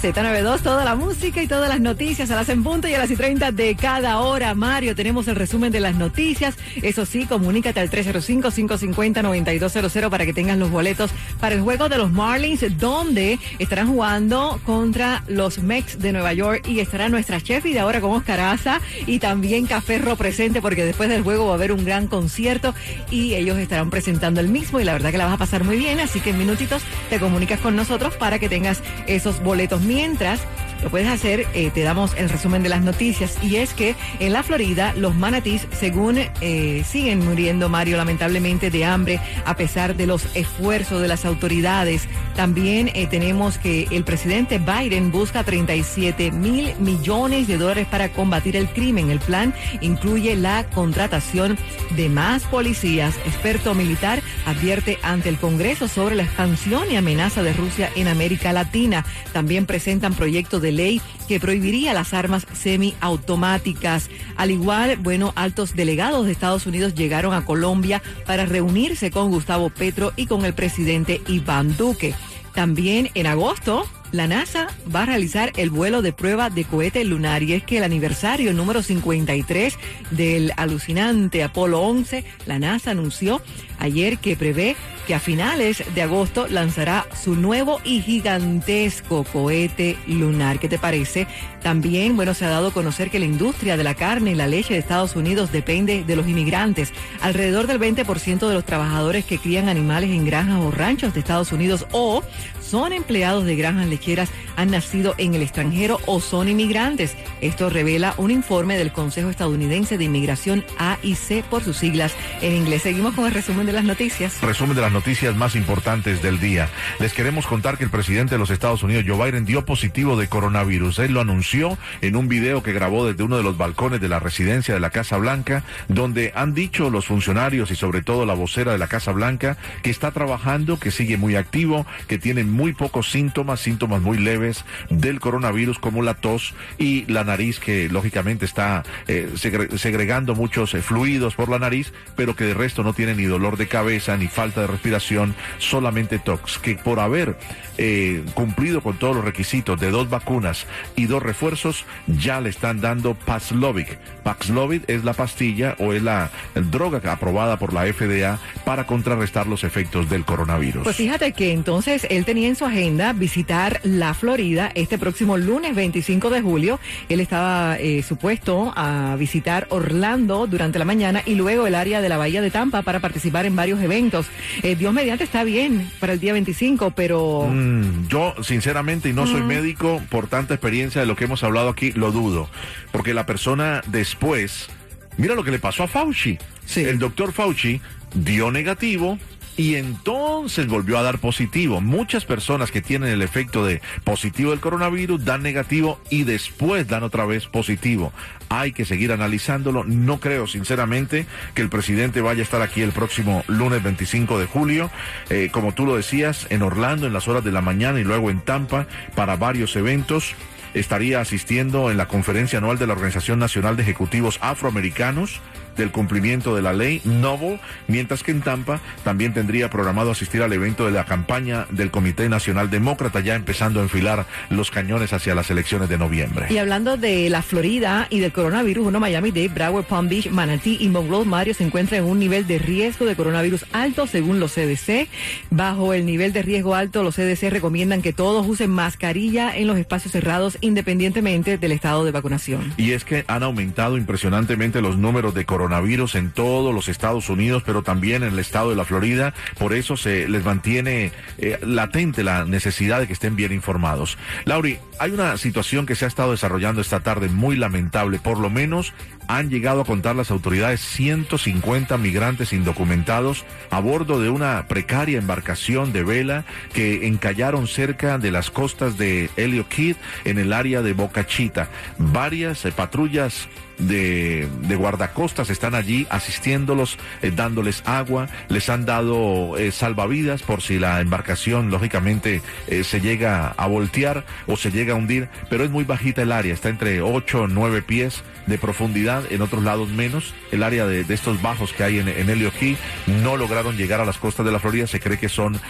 Z92, toda la música y todas las noticias a las en punto y a las y 30 de cada hora. Mario, tenemos el resumen de las noticias. Eso sí, comunícate al 305-550-9200 para que tengas los boletos para el juego de los Marlins, donde estarán jugando contra los Mex de Nueva York y estará nuestra chef y de ahora con Oscar Aza y también Café presente porque después del juego va a haber un gran concierto y ellos estarán presentando el mismo y la verdad que la vas a pasar muy bien, así que en minutitos te comunicas con nosotros para que tengas esos boletos Mientras, lo puedes hacer, eh, te damos el resumen de las noticias. Y es que en la Florida los manatís, según eh, siguen muriendo, Mario, lamentablemente de hambre, a pesar de los esfuerzos de las autoridades. También eh, tenemos que el presidente Biden busca 37 mil millones de dólares para combatir el crimen. El plan incluye la contratación de más policías. Experto militar advierte ante el Congreso sobre la expansión y amenaza de Rusia en América Latina. También presentan proyectos de ley que prohibiría las armas semiautomáticas. Al igual, bueno, altos delegados de Estados Unidos llegaron a Colombia para reunirse con Gustavo Petro y con el presidente Iván Duque. También en agosto, la NASA va a realizar el vuelo de prueba de cohete lunar y es que el aniversario número 53 del alucinante Apolo 11, la NASA anunció ayer que prevé que a finales de agosto lanzará su nuevo y gigantesco cohete lunar. ¿Qué te parece? También, bueno, se ha dado a conocer que la industria de la carne y la leche de Estados Unidos depende de los inmigrantes. Alrededor del 20% de los trabajadores que crían animales en granjas o ranchos de Estados Unidos o son empleados de granjas lecheras han nacido en el extranjero o son inmigrantes. Esto revela un informe del Consejo Estadounidense de Inmigración AIC por sus siglas en inglés. Seguimos con el resumen de las noticias. Resumen de las noticias más importantes del día. Les queremos contar que el presidente de los Estados Unidos, Joe Biden, dio positivo de coronavirus. Él lo anunció en un video que grabó desde uno de los balcones de la residencia de la Casa Blanca, donde han dicho los funcionarios y sobre todo la vocera de la Casa Blanca que está trabajando, que sigue muy activo, que tiene muy pocos síntomas, síntomas muy leves del coronavirus como la tos y la nariz que lógicamente está eh, segregando muchos eh, fluidos por la nariz, pero que de resto no tiene ni dolor de cabeza ni falta de respiración, solamente tox, que por haber eh, cumplido con todos los requisitos de dos vacunas y dos refuerzos, ya le están dando Paxlovid. Paxlovid es la pastilla o es la droga aprobada por la FDA para contrarrestar los efectos del coronavirus. Pues fíjate que entonces él tenía en su agenda visitar la Florida este próximo lunes 25 de julio. Él estaba eh, supuesto a visitar Orlando durante la mañana y luego el área de la Bahía de Tampa para participar en varios eventos. Eh, Dios mediante está bien para el día 25, pero... Mm, yo, sinceramente, y no soy médico, por tanta experiencia de lo que hemos hablado aquí, lo dudo. Porque la persona después... Mira lo que le pasó a Fauci. El doctor Fauci dio negativo, y entonces volvió a dar positivo. Muchas personas que tienen el efecto de positivo del coronavirus dan negativo y después dan otra vez positivo. Hay que seguir analizándolo. No creo sinceramente que el presidente vaya a estar aquí el próximo lunes 25 de julio, eh, como tú lo decías, en Orlando en las horas de la mañana y luego en Tampa para varios eventos estaría asistiendo en la conferencia anual de la Organización Nacional de Ejecutivos Afroamericanos del cumplimiento de la ley Novo, mientras que en Tampa también tendría programado asistir al evento de la campaña del Comité Nacional Demócrata, ya empezando a enfilar los cañones hacia las elecciones de noviembre. Y hablando de la Florida y del coronavirus, uno Miami Dade, Broward, Palm Beach, Manatee y Monroe, Mario se encuentra en un nivel de riesgo de coronavirus alto según los CDC. Bajo el nivel de riesgo alto, los CDC recomiendan que todos usen mascarilla en los espacios cerrados independientemente del estado de vacunación. Y es que han aumentado impresionantemente los números de coronavirus coronavirus en todos los Estados Unidos, pero también en el estado de la Florida. Por eso se les mantiene eh, latente la necesidad de que estén bien informados. Lauri, hay una situación que se ha estado desarrollando esta tarde muy lamentable. Por lo menos han llegado a contar las autoridades 150 migrantes indocumentados a bordo de una precaria embarcación de vela que encallaron cerca de las costas de Helio Kid en el área de Boca Chita. Varias eh, patrullas de, guardacostas están allí asistiéndolos, eh, dándoles agua, les han dado eh, salvavidas por si la embarcación lógicamente eh, se llega a voltear o se llega a hundir, pero es muy bajita el área, está entre 8 o 9 pies de profundidad, en otros lados menos. El área de, estos bajos que hay en, en Helio Key no lograron llegar a las costas de la Florida, se cree que son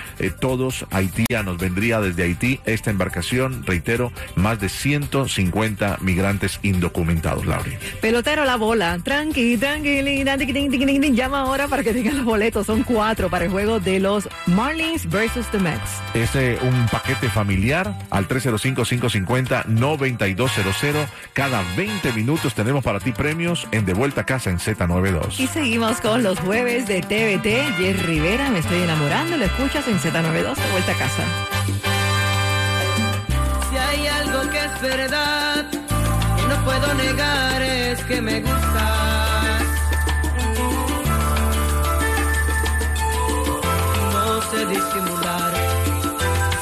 todos haitianos, vendría desde Haití esta embarcación, reitero, más de 150 migrantes indocumentados, Lauri. Pelotero la bola. Tranqui, tranqui, llama ahora para que tengan los boletos. Son cuatro para el juego de los Marlins versus the Mets. Es un paquete familiar al 305-550-9200. Cada 20 minutos tenemos para ti premios en De Vuelta a Casa en Z92. Y seguimos con los jueves de TVT. Jerry Rivera, me estoy enamorando. Lo escuchas en Z92 De Vuelta a Casa. Si hay algo que es verdad no puedo negar es que me gustas. No sé disimular,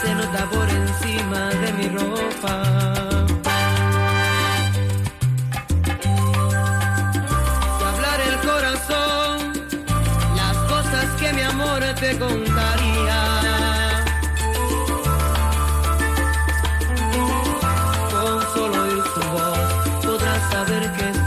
se nota por encima de mi ropa. Hablar el corazón, las cosas que mi amor te contaría saber que